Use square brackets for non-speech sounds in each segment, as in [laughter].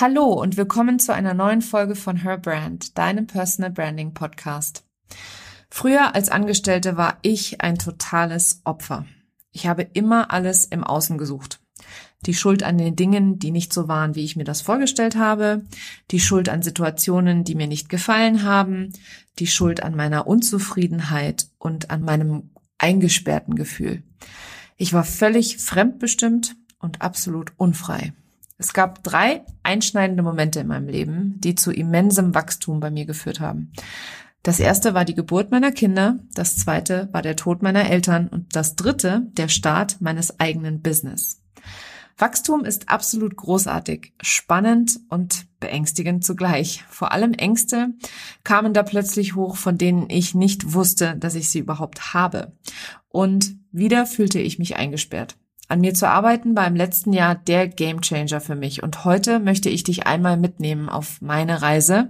Hallo und willkommen zu einer neuen Folge von Her Brand, deinem Personal Branding Podcast. Früher als Angestellte war ich ein totales Opfer. Ich habe immer alles im Außen gesucht. Die Schuld an den Dingen, die nicht so waren, wie ich mir das vorgestellt habe, die Schuld an Situationen, die mir nicht gefallen haben, die Schuld an meiner Unzufriedenheit und an meinem eingesperrten Gefühl. Ich war völlig fremdbestimmt und absolut unfrei. Es gab drei einschneidende Momente in meinem Leben, die zu immensem Wachstum bei mir geführt haben. Das erste war die Geburt meiner Kinder, das zweite war der Tod meiner Eltern und das dritte der Start meines eigenen Business. Wachstum ist absolut großartig, spannend und beängstigend zugleich. Vor allem Ängste kamen da plötzlich hoch, von denen ich nicht wusste, dass ich sie überhaupt habe. Und wieder fühlte ich mich eingesperrt. An mir zu arbeiten war im letzten Jahr der Gamechanger für mich und heute möchte ich dich einmal mitnehmen auf meine Reise,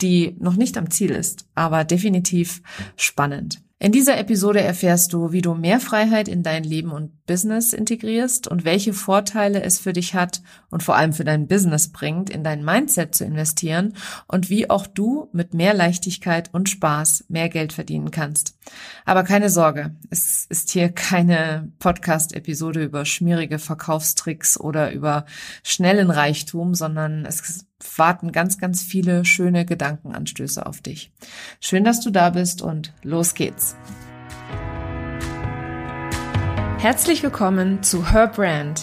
die noch nicht am Ziel ist, aber definitiv spannend. In dieser Episode erfährst du, wie du mehr Freiheit in dein Leben und Business integrierst und welche Vorteile es für dich hat und vor allem für dein Business bringt, in dein Mindset zu investieren und wie auch du mit mehr Leichtigkeit und Spaß mehr Geld verdienen kannst. Aber keine Sorge, es ist hier keine Podcast-Episode über schmierige Verkaufstricks oder über schnellen Reichtum, sondern es warten ganz, ganz viele schöne Gedankenanstöße auf dich. Schön, dass du da bist und los geht's. Herzlich willkommen zu Her Brand,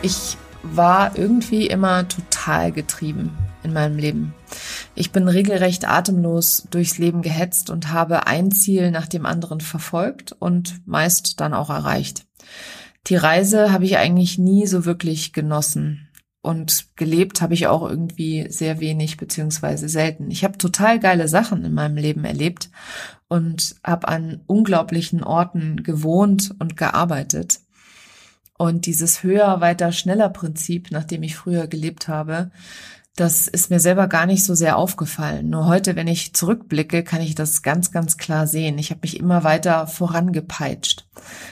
Ich war irgendwie immer total getrieben in meinem Leben. Ich bin regelrecht atemlos durchs Leben gehetzt und habe ein Ziel nach dem anderen verfolgt und meist dann auch erreicht. Die Reise habe ich eigentlich nie so wirklich genossen und gelebt habe ich auch irgendwie sehr wenig beziehungsweise selten. Ich habe total geile Sachen in meinem Leben erlebt und habe an unglaublichen Orten gewohnt und gearbeitet. Und dieses höher, weiter, schneller Prinzip, nach dem ich früher gelebt habe, das ist mir selber gar nicht so sehr aufgefallen. Nur heute, wenn ich zurückblicke, kann ich das ganz, ganz klar sehen. Ich habe mich immer weiter vorangepeitscht.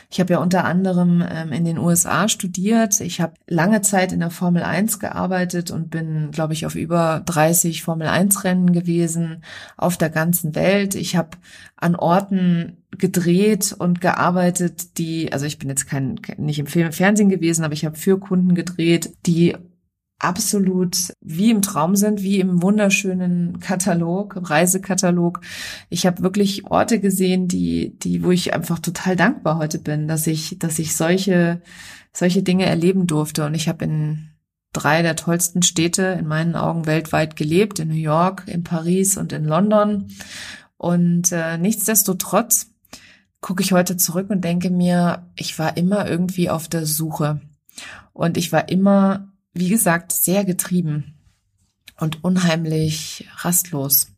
Ich habe ja unter anderem ähm, in den USA studiert. Ich habe lange Zeit in der Formel 1 gearbeitet und bin, glaube ich, auf über 30 Formel 1 Rennen gewesen auf der ganzen Welt. Ich habe an Orten gedreht und gearbeitet, die, also ich bin jetzt kein, nicht im Film, Fernsehen gewesen, aber ich habe für Kunden gedreht, die absolut wie im Traum sind, wie im wunderschönen Katalog, Reisekatalog. Ich habe wirklich Orte gesehen, die, die, wo ich einfach total dankbar heute bin, dass ich, dass ich solche, solche Dinge erleben durfte. Und ich habe in drei der tollsten Städte in meinen Augen weltweit gelebt, in New York, in Paris und in London. Und äh, nichtsdestotrotz gucke ich heute zurück und denke mir, ich war immer irgendwie auf der Suche. Und ich war immer wie gesagt, sehr getrieben und unheimlich rastlos.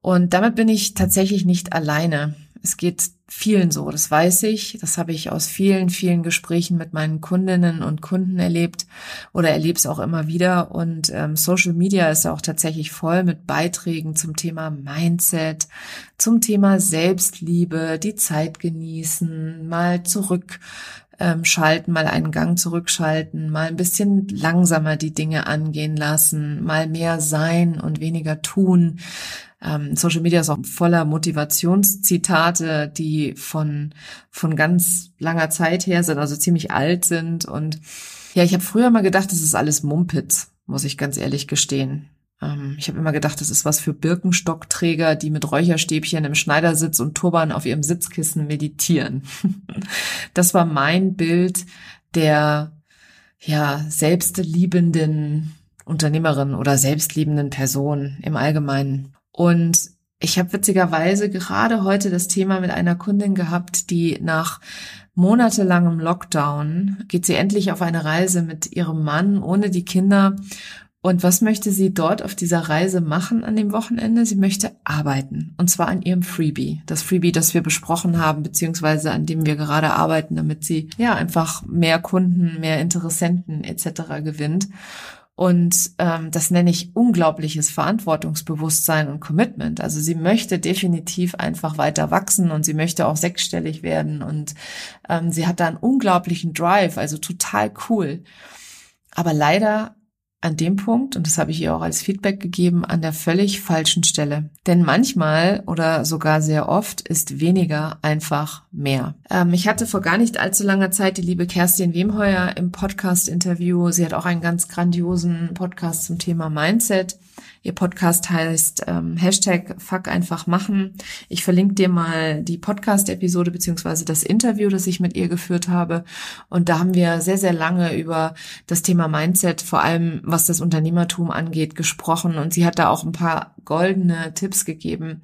Und damit bin ich tatsächlich nicht alleine. Es geht vielen so, das weiß ich. Das habe ich aus vielen, vielen Gesprächen mit meinen Kundinnen und Kunden erlebt oder erlebe es auch immer wieder. Und ähm, Social Media ist auch tatsächlich voll mit Beiträgen zum Thema Mindset, zum Thema Selbstliebe, die Zeit genießen, mal zurück ähm, schalten, mal einen Gang zurückschalten, mal ein bisschen langsamer die Dinge angehen lassen, mal mehr sein und weniger tun. Ähm, Social Media ist auch voller Motivationszitate, die von, von ganz langer Zeit her sind, also ziemlich alt sind. Und ja, ich habe früher mal gedacht, das ist alles Mumpitz, muss ich ganz ehrlich gestehen. Ähm, ich habe immer gedacht, das ist was für Birkenstockträger, die mit Räucherstäbchen im Schneidersitz und Turban auf ihrem Sitzkissen meditieren. [laughs] das war mein Bild der ja selbstliebenden Unternehmerin oder selbstliebenden Person im Allgemeinen. Und ich habe witzigerweise gerade heute das Thema mit einer Kundin gehabt, die nach monatelangem Lockdown geht sie endlich auf eine Reise mit ihrem Mann ohne die Kinder. Und was möchte sie dort auf dieser Reise machen an dem Wochenende? Sie möchte arbeiten. Und zwar an ihrem Freebie. Das Freebie, das wir besprochen haben, beziehungsweise an dem wir gerade arbeiten, damit sie ja einfach mehr Kunden, mehr Interessenten etc. gewinnt. Und ähm, das nenne ich unglaubliches Verantwortungsbewusstsein und Commitment. Also sie möchte definitiv einfach weiter wachsen und sie möchte auch sechsstellig werden und ähm, sie hat da einen unglaublichen Drive, also total cool. Aber leider an dem Punkt, und das habe ich ihr auch als Feedback gegeben, an der völlig falschen Stelle. Denn manchmal oder sogar sehr oft ist weniger einfach mehr. Ähm, ich hatte vor gar nicht allzu langer Zeit die liebe Kerstin Wemheuer im Podcast-Interview. Sie hat auch einen ganz grandiosen Podcast zum Thema Mindset. Ihr Podcast heißt ähm, Hashtag Fuck einfach machen. Ich verlinke dir mal die Podcast-Episode beziehungsweise das Interview, das ich mit ihr geführt habe. Und da haben wir sehr, sehr lange über das Thema Mindset, vor allem was das Unternehmertum angeht, gesprochen. Und sie hat da auch ein paar goldene Tipps gegeben,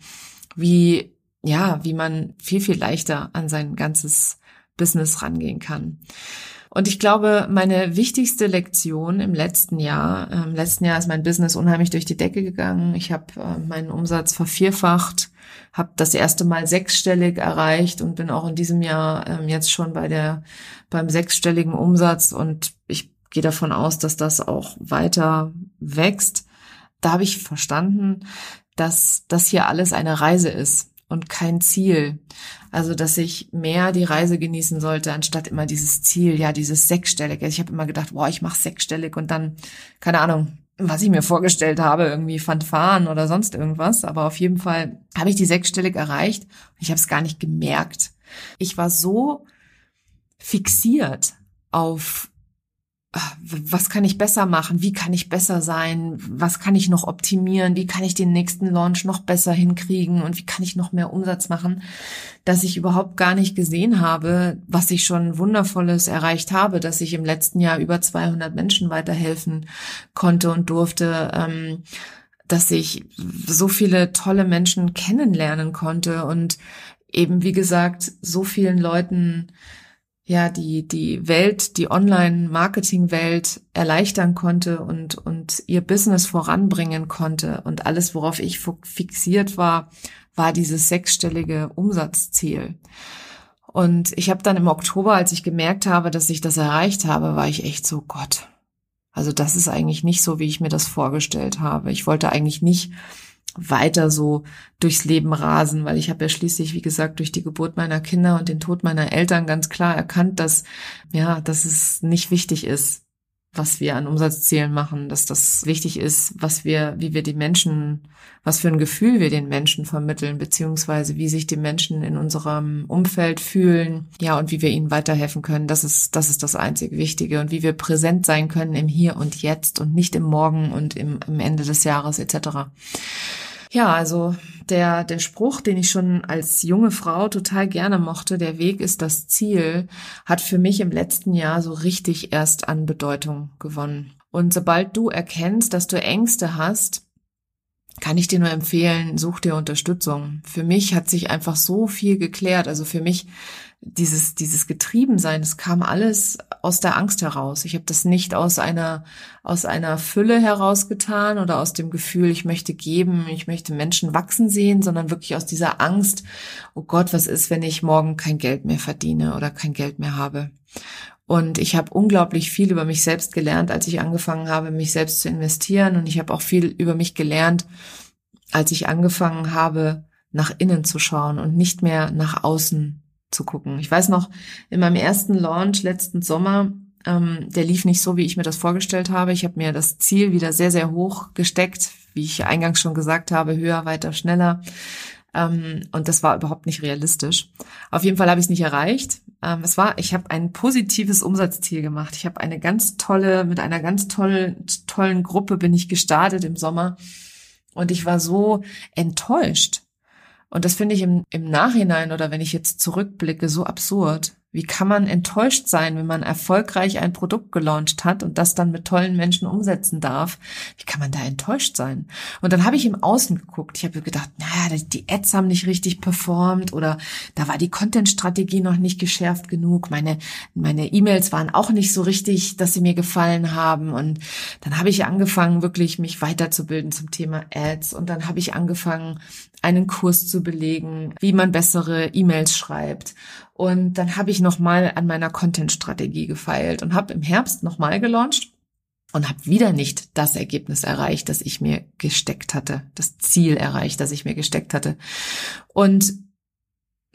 wie, ja, wie man viel, viel leichter an sein ganzes Business rangehen kann. Und ich glaube, meine wichtigste Lektion im letzten Jahr, im ähm, letzten Jahr ist mein Business unheimlich durch die Decke gegangen. Ich habe äh, meinen Umsatz vervierfacht, habe das erste Mal sechsstellig erreicht und bin auch in diesem Jahr ähm, jetzt schon bei der beim sechsstelligen Umsatz und ich gehe davon aus, dass das auch weiter wächst. Da habe ich verstanden, dass das hier alles eine Reise ist und kein Ziel. Also, dass ich mehr die Reise genießen sollte, anstatt immer dieses Ziel, ja, dieses sechsstellige. Ich habe immer gedacht, boah, ich mache sechsstellig und dann, keine Ahnung, was ich mir vorgestellt habe, irgendwie Fanfaren oder sonst irgendwas. Aber auf jeden Fall habe ich die sechsstellig erreicht und ich habe es gar nicht gemerkt. Ich war so fixiert auf was kann ich besser machen? Wie kann ich besser sein? Was kann ich noch optimieren? Wie kann ich den nächsten Launch noch besser hinkriegen? Und wie kann ich noch mehr Umsatz machen? Dass ich überhaupt gar nicht gesehen habe, was ich schon Wundervolles erreicht habe, dass ich im letzten Jahr über 200 Menschen weiterhelfen konnte und durfte, ähm, dass ich so viele tolle Menschen kennenlernen konnte und eben, wie gesagt, so vielen Leuten ja die die Welt, die Online-Marketing-Welt erleichtern konnte und und ihr Business voranbringen konnte und alles, worauf ich fixiert war, war dieses sechsstellige Umsatzziel. Und ich habe dann im Oktober, als ich gemerkt habe, dass ich das erreicht habe, war ich echt so Gott. Also das ist eigentlich nicht so, wie ich mir das vorgestellt habe. Ich wollte eigentlich nicht weiter so durchs Leben rasen, weil ich habe ja schließlich, wie gesagt, durch die Geburt meiner Kinder und den Tod meiner Eltern ganz klar erkannt, dass ja, dass es nicht wichtig ist, was wir an Umsatzzielen machen, dass das wichtig ist, was wir, wie wir die Menschen, was für ein Gefühl wir den Menschen vermitteln, beziehungsweise wie sich die Menschen in unserem Umfeld fühlen, ja, und wie wir ihnen weiterhelfen können. Das ist, das ist das einzig Wichtige und wie wir präsent sein können im Hier und Jetzt und nicht im Morgen und im, im Ende des Jahres etc. Ja, also der, der Spruch, den ich schon als junge Frau total gerne mochte, der Weg ist das Ziel, hat für mich im letzten Jahr so richtig erst an Bedeutung gewonnen. Und sobald du erkennst, dass du Ängste hast, kann ich dir nur empfehlen, such dir Unterstützung. Für mich hat sich einfach so viel geklärt. Also für mich dieses, dieses Getriebensein, es kam alles aus der Angst heraus. Ich habe das nicht aus einer, aus einer Fülle herausgetan oder aus dem Gefühl, ich möchte geben, ich möchte Menschen wachsen sehen, sondern wirklich aus dieser Angst, oh Gott, was ist, wenn ich morgen kein Geld mehr verdiene oder kein Geld mehr habe. Und ich habe unglaublich viel über mich selbst gelernt, als ich angefangen habe, mich selbst zu investieren. Und ich habe auch viel über mich gelernt, als ich angefangen habe, nach innen zu schauen und nicht mehr nach außen zu gucken. Ich weiß noch, in meinem ersten Launch letzten Sommer, ähm, der lief nicht so, wie ich mir das vorgestellt habe. Ich habe mir das Ziel wieder sehr, sehr hoch gesteckt, wie ich eingangs schon gesagt habe, höher, weiter, schneller. Ähm, und das war überhaupt nicht realistisch. Auf jeden Fall habe ich es nicht erreicht. Ähm, es war, ich habe ein positives Umsatzziel gemacht. Ich habe eine ganz tolle, mit einer ganz tollen, tollen Gruppe bin ich gestartet im Sommer. Und ich war so enttäuscht, und das finde ich im, im Nachhinein oder wenn ich jetzt zurückblicke so absurd, Wie kann man enttäuscht sein, wenn man erfolgreich ein Produkt gelauncht hat und das dann mit tollen Menschen umsetzen darf? Wie kann man da enttäuscht sein? Und dann habe ich im Außen geguckt. Ich habe gedacht, naja, die Ads haben nicht richtig performt oder da war die Content-Strategie noch nicht geschärft genug. Meine meine E-Mails waren auch nicht so richtig, dass sie mir gefallen haben. Und dann habe ich angefangen, wirklich mich weiterzubilden zum Thema Ads. Und dann habe ich angefangen, einen Kurs zu belegen, wie man bessere E-Mails schreibt. Und dann habe ich nochmal an meiner Content-Strategie gefeilt und habe im Herbst nochmal gelauncht und habe wieder nicht das Ergebnis erreicht, das ich mir gesteckt hatte, das Ziel erreicht, das ich mir gesteckt hatte. Und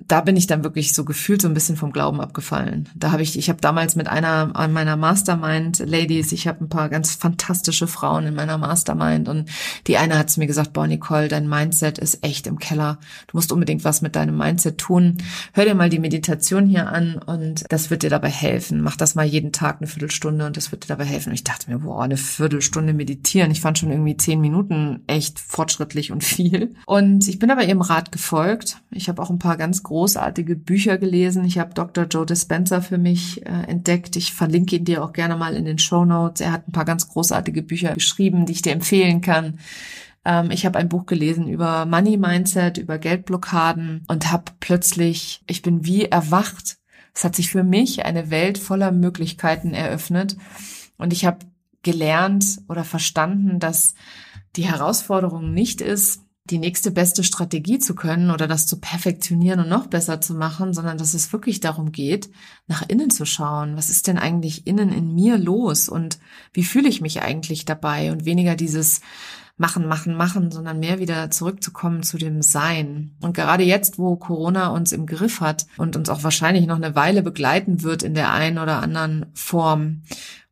da bin ich dann wirklich so gefühlt so ein bisschen vom Glauben abgefallen. Da habe ich, ich habe damals mit einer meiner Mastermind Ladies, ich habe ein paar ganz fantastische Frauen in meiner Mastermind und die eine hat mir gesagt, boah Nicole, dein Mindset ist echt im Keller. Du musst unbedingt was mit deinem Mindset tun. Hör dir mal die Meditation hier an und das wird dir dabei helfen. Mach das mal jeden Tag eine Viertelstunde und das wird dir dabei helfen. Und ich dachte mir, boah, eine Viertelstunde meditieren. Ich fand schon irgendwie zehn Minuten echt fortschrittlich und viel. Und ich bin aber ihrem Rat gefolgt. Ich habe auch ein paar ganz großartige Bücher gelesen. Ich habe Dr. Joe Dispenza für mich äh, entdeckt. Ich verlinke ihn dir auch gerne mal in den Show Notes. Er hat ein paar ganz großartige Bücher geschrieben, die ich dir empfehlen kann. Ähm, ich habe ein Buch gelesen über Money Mindset, über Geldblockaden und habe plötzlich, ich bin wie erwacht. Es hat sich für mich eine Welt voller Möglichkeiten eröffnet und ich habe gelernt oder verstanden, dass die Herausforderung nicht ist, die nächste beste Strategie zu können oder das zu perfektionieren und noch besser zu machen, sondern dass es wirklich darum geht, nach innen zu schauen. Was ist denn eigentlich innen in mir los und wie fühle ich mich eigentlich dabei und weniger dieses machen, machen, machen, sondern mehr wieder zurückzukommen zu dem Sein. Und gerade jetzt, wo Corona uns im Griff hat und uns auch wahrscheinlich noch eine Weile begleiten wird in der einen oder anderen Form,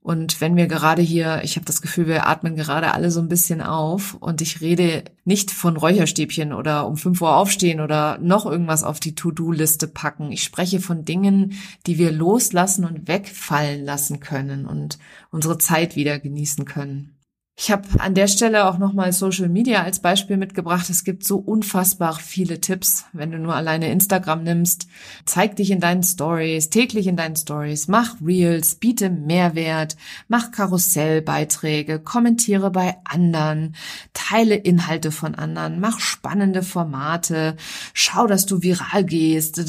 und wenn wir gerade hier, ich habe das Gefühl, wir atmen gerade alle so ein bisschen auf und ich rede nicht von Räucherstäbchen oder um 5 Uhr aufstehen oder noch irgendwas auf die To-Do-Liste packen. Ich spreche von Dingen, die wir loslassen und wegfallen lassen können und unsere Zeit wieder genießen können. Ich habe an der Stelle auch nochmal Social Media als Beispiel mitgebracht. Es gibt so unfassbar viele Tipps, wenn du nur alleine Instagram nimmst. Zeig dich in deinen Stories, täglich in deinen Stories, mach Reels, biete Mehrwert, mach Karussellbeiträge, kommentiere bei anderen, teile Inhalte von anderen, mach spannende Formate, schau, dass du viral gehst.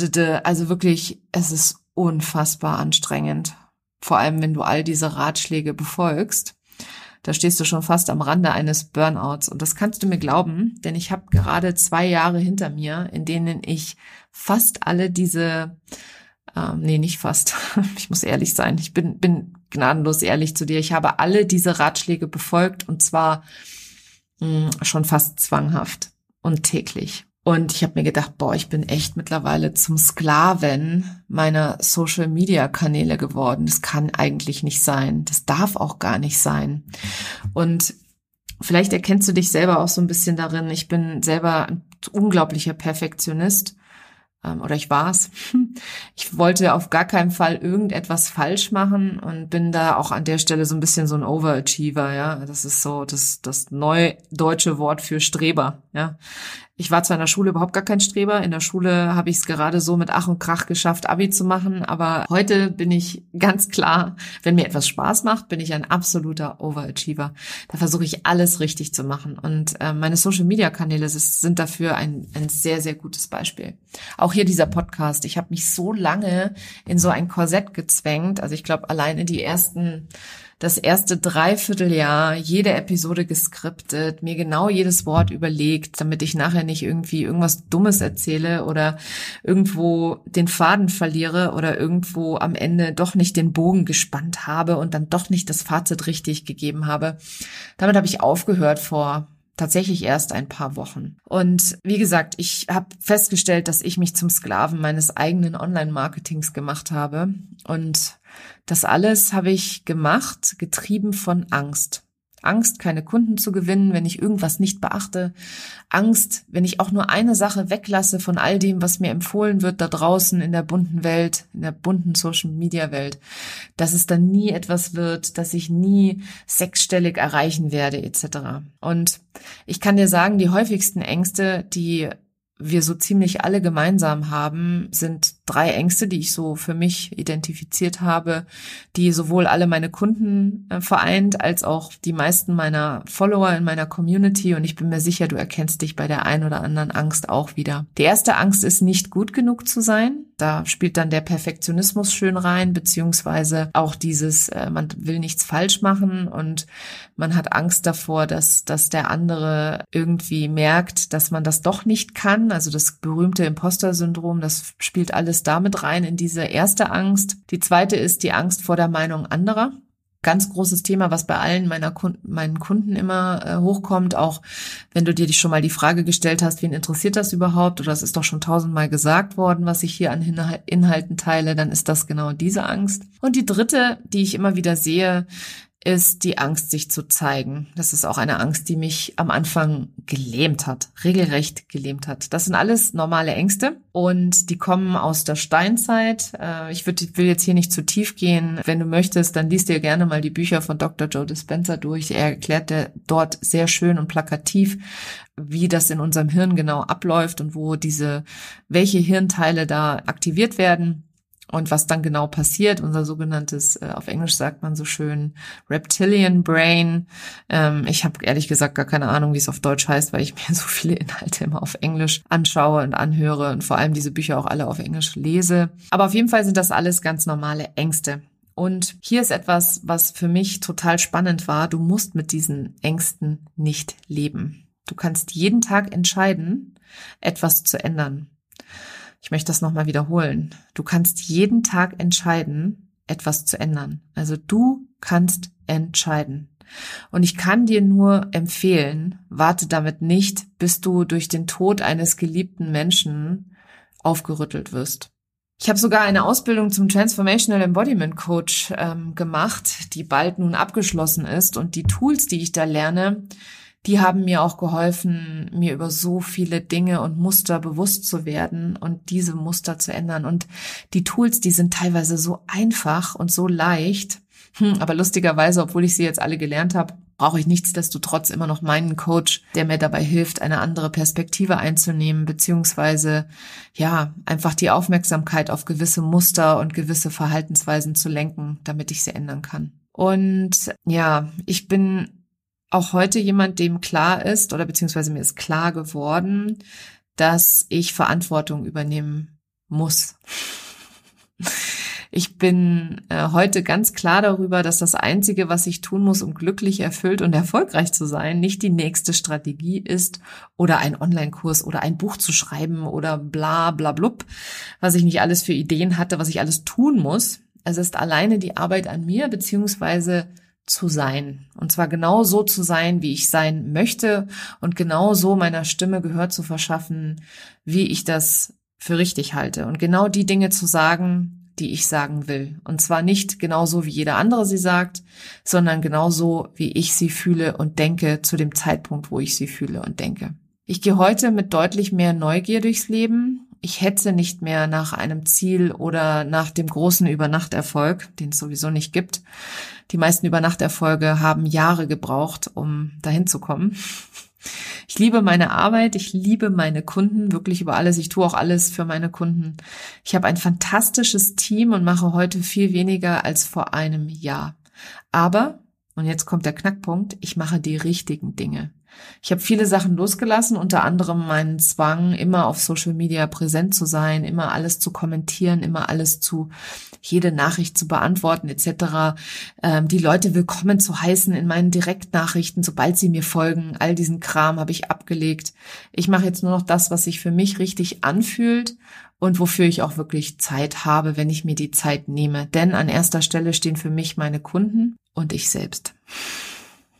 Also wirklich, es ist unfassbar anstrengend. Vor allem, wenn du all diese Ratschläge befolgst da stehst du schon fast am Rande eines Burnouts. Und das kannst du mir glauben, denn ich habe gerade zwei Jahre hinter mir, in denen ich fast alle diese, ähm, nee, nicht fast, [laughs] ich muss ehrlich sein, ich bin, bin gnadenlos ehrlich zu dir, ich habe alle diese Ratschläge befolgt und zwar mh, hm, schon fast zwanghaft und täglich. Und ich habe mir gedacht, boah, ich bin echt mittlerweile zum Sklaven meiner Social-Media-Kanäle geworden. Das kann eigentlich nicht sein. Das darf auch gar nicht sein. Und vielleicht erkennst du dich selber auch so ein bisschen darin. Ich bin selber ein unglaublicher Perfektionist ähm, oder ich war's. [laughs] Ich wollte auf gar keinen Fall irgendetwas falsch machen und bin da auch an der Stelle so ein bisschen so ein Overachiever, ja. Das ist so das, das neudeutsche Wort für Streber, ja. Ich war zwar in der Schule überhaupt gar kein Streber. In der Schule habe ich es gerade so mit Ach und Krach geschafft, Abi zu machen. Aber heute bin ich ganz klar, wenn mir etwas Spaß macht, bin ich ein absoluter Overachiever. Da versuche ich alles richtig zu machen. Und äh, meine Social-Media-Kanäle sind dafür ein, ein sehr, sehr gutes Beispiel. Auch hier dieser Podcast. Ich habe mich so lange in so ein Korsett gezwängt. Also ich glaube, alleine die ersten das erste Dreivierteljahr jede Episode geskriptet, mir genau jedes Wort überlegt, damit ich nachher nicht irgendwie irgendwas Dummes erzähle oder irgendwo den Faden verliere oder irgendwo am Ende doch nicht den Bogen gespannt habe und dann doch nicht das Fazit richtig gegeben habe. Damit habe ich aufgehört vor tatsächlich erst ein paar Wochen. Und wie gesagt, ich habe festgestellt, dass ich mich zum Sklaven meines eigenen Online-Marketings gemacht habe und das alles habe ich gemacht, getrieben von Angst. Angst, keine Kunden zu gewinnen, wenn ich irgendwas nicht beachte. Angst, wenn ich auch nur eine Sache weglasse von all dem, was mir empfohlen wird da draußen in der bunten Welt, in der bunten Social Media Welt, dass es dann nie etwas wird, dass ich nie sechsstellig erreichen werde, etc. Und ich kann dir sagen, die häufigsten Ängste, die wir so ziemlich alle gemeinsam haben, sind drei Ängste, die ich so für mich identifiziert habe, die sowohl alle meine Kunden äh, vereint, als auch die meisten meiner Follower in meiner Community. Und ich bin mir sicher, du erkennst dich bei der einen oder anderen Angst auch wieder. Die erste Angst ist, nicht gut genug zu sein. Da spielt dann der Perfektionismus schön rein, beziehungsweise auch dieses, äh, man will nichts falsch machen und man hat Angst davor, dass, dass der andere irgendwie merkt, dass man das doch nicht kann. Also das berühmte Imposter-Syndrom, das spielt alles damit rein in diese erste Angst. Die zweite ist die Angst vor der Meinung anderer ganz großes Thema, was bei allen meiner Kunden, meinen Kunden immer äh, hochkommt. Auch wenn du dir schon mal die Frage gestellt hast, wen interessiert das überhaupt? Oder es ist doch schon tausendmal gesagt worden, was ich hier an Inhalten teile, dann ist das genau diese Angst. Und die dritte, die ich immer wieder sehe, ist die Angst, sich zu zeigen. Das ist auch eine Angst, die mich am Anfang gelähmt hat, regelrecht gelähmt hat. Das sind alles normale Ängste und die kommen aus der Steinzeit. Äh, ich will jetzt hier nicht zu tief gehen. Wenn du möchtest, dann liest dir gerne mal die Bücher von Dr. Joe Dispenza durch. Er erklärt dir dort sehr schön und plakativ, wie das in unserem Hirn genau abläuft und wo diese, welche Hirnteile da aktiviert werden. Und was dann genau passiert, unser sogenanntes, äh, auf Englisch sagt man so schön, Reptilian Brain. Ähm, ich habe ehrlich gesagt gar keine Ahnung, wie es auf Deutsch heißt, weil ich [laughs] mir so viele Inhalte immer auf Englisch anschaue und anhöre und vor allem diese Bücher auch alle auf Englisch lese. Aber auf jeden Fall sind das alles ganz normale Ängste. Und hier ist etwas, was für mich total spannend war. Du musst mit diesen Ängsten nicht leben. Du kannst jeden Tag entscheiden, etwas zu ändern. Ich möchte das nochmal wiederholen. Du kannst jeden Tag entscheiden, etwas zu ändern. Also du kannst entscheiden. Und ich kann dir nur empfehlen, warte damit nicht, bis du durch den Tod eines geliebten Menschen aufgerüttelt wirst. Ich habe sogar eine Ausbildung zum Transformational Embodiment Coach ähm, gemacht, die bald nun abgeschlossen ist. Und die Tools, die ich da lerne, die haben mir auch geholfen, mir über so viele Dinge und Muster bewusst zu werden und diese Muster zu ändern. Und die Tools, die sind teilweise so einfach und so leicht. Hm, aber lustigerweise, obwohl ich sie jetzt alle gelernt habe, brauche ich nichtsdestotrotz immer noch meinen Coach, der mir dabei hilft, eine andere Perspektive einzunehmen, beziehungsweise ja, einfach die Aufmerksamkeit auf gewisse Muster und gewisse Verhaltensweisen zu lenken, damit ich sie ändern kann. Und ja, ich bin auch heute jemand, dem klar ist oder beziehungsweise mir ist klar geworden, dass ich Verantwortung übernehmen muss. Ich bin äh, heute ganz klar darüber, dass das Einzige, was ich tun muss, um glücklich, erfüllt und erfolgreich zu sein, nicht die nächste Strategie ist oder ein Online-Kurs oder ein Buch zu schreiben oder bla bla blub, was ich nicht alles für Ideen hatte, was ich alles tun muss. Es ist alleine die Arbeit an mir, beziehungsweise zu sein. Und zwar genau so zu sein, wie ich sein möchte und genau so meiner Stimme Gehör zu verschaffen, wie ich das für richtig halte. Und genau die Dinge zu sagen, die ich sagen will. Und zwar nicht genauso, wie jeder andere sie sagt, sondern genauso, wie ich sie fühle und denke zu dem Zeitpunkt, wo ich sie fühle und denke. Ich gehe heute mit deutlich mehr Neugier durchs Leben ich hetze nicht mehr nach einem Ziel oder nach dem großen Übernachterfolg, den es sowieso nicht gibt. Die meisten Übernachterfolge haben Jahre gebraucht, um dahin zu kommen. Ich liebe meine Arbeit, ich liebe meine Kunden wirklich über alles. Ich tue auch alles für meine Kunden. Ich habe ein fantastisches Team und mache heute viel weniger als vor einem Jahr. Aber, und jetzt kommt der Knackpunkt, ich mache die richtigen Dinge. Ich habe viele Sachen losgelassen, unter anderem meinen Zwang, immer auf Social Media präsent zu sein, immer alles zu kommentieren, immer alles zu, jede Nachricht zu beantworten etc. Ähm, die Leute willkommen zu heißen in meinen Direktnachrichten, sobald sie mir folgen. All diesen Kram habe ich abgelegt. Ich mache jetzt nur noch das, was sich für mich richtig anfühlt und wofür ich auch wirklich Zeit habe, wenn ich mir die Zeit nehme. Denn an erster Stelle stehen für mich meine Kunden und ich selbst.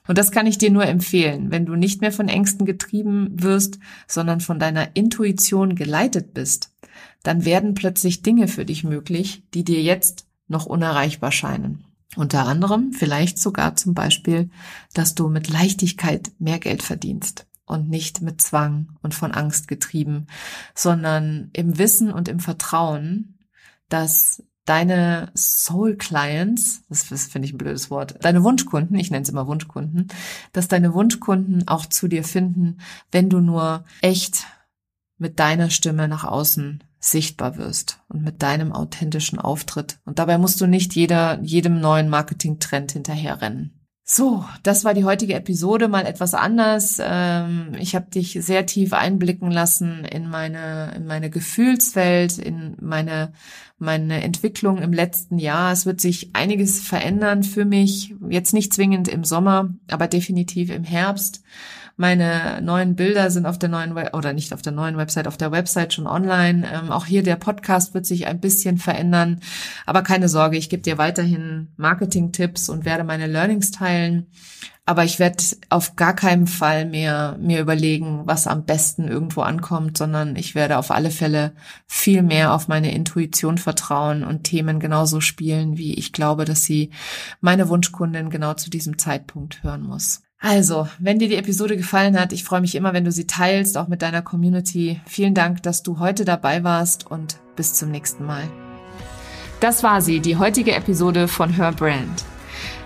Und das kann ich dir nur empfehlen, wenn du nicht mehr von Ängsten getrieben wirst, sondern von deiner Intuition geleitet bist, dann werden plötzlich Dinge für dich möglich, die dir jetzt noch unerreichbar scheinen. Unter anderem vielleicht sogar zum Beispiel, dass du mit Leichtigkeit mehr Geld verdienst und nicht mit Zwang und von Angst getrieben, sondern im Wissen und im Vertrauen, dass deine Soul Clients, das, das finde ich ein blödes Wort, deine Wunschkunden, ich nenne es immer Wunschkunden, dass deine Wunschkunden auch zu dir finden, wenn du nur echt mit deiner Stimme nach außen sichtbar wirst und mit deinem authentischen Auftritt. Und dabei musst du nicht jeder, jedem neuen Marketing-Trend hinterherrennen. So, das war die heutige Episode, mal etwas anders. Ähm, ich habe dich sehr tief einblicken lassen in meine, in meine Gefühlswelt, in meine, meine Entwicklung im letzten Jahr. Es wird sich einiges verändern für mich, jetzt nicht zwingend im Sommer, aber definitiv im Herbst. Meine neuen Bilder sind auf der neuen oder nicht auf der neuen Website, auf der Website schon online. Ähm, auch hier der Podcast wird sich ein bisschen verändern. Aber keine Sorge, ich gebe dir weiterhin Marketing-Tipps und werde meine Learnings teilen. Aber ich werde auf gar keinen Fall mehr mir überlegen, was am besten irgendwo ankommt, sondern ich werde auf alle Fälle viel mehr auf meine Intuition vertrauen und Themen genauso spielen, wie ich glaube, dass sie meine Wunschkundin genau zu diesem Zeitpunkt hören muss. Also, wenn dir die Episode gefallen hat, ich freue mich immer, wenn du sie teilst, auch mit deiner Community. Vielen Dank, dass du heute dabei warst und bis zum nächsten Mal. Das war sie, die heutige Episode von Her Brand.